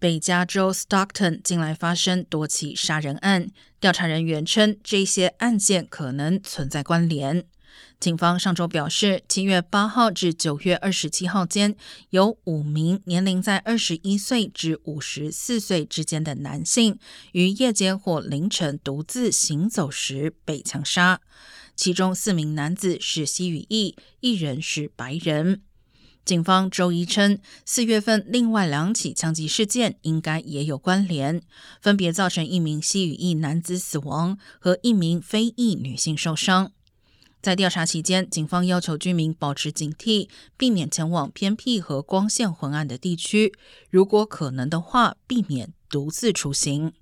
北加州 Stockton 近来发生多起杀人案，调查人员称这些案件可能存在关联。警方上周表示，七月八号至九月二十七号间，有五名年龄在二十一岁至五十四岁之间的男性，于夜间或凌晨独自行走时被枪杀。其中四名男子是西语裔，一人是白人。警方周一称，四月份另外两起枪击事件应该也有关联，分别造成一名西语裔男子死亡和一名非裔女性受伤。在调查期间，警方要求居民保持警惕，避免前往偏僻和光线昏暗的地区。如果可能的话，避免独自出行。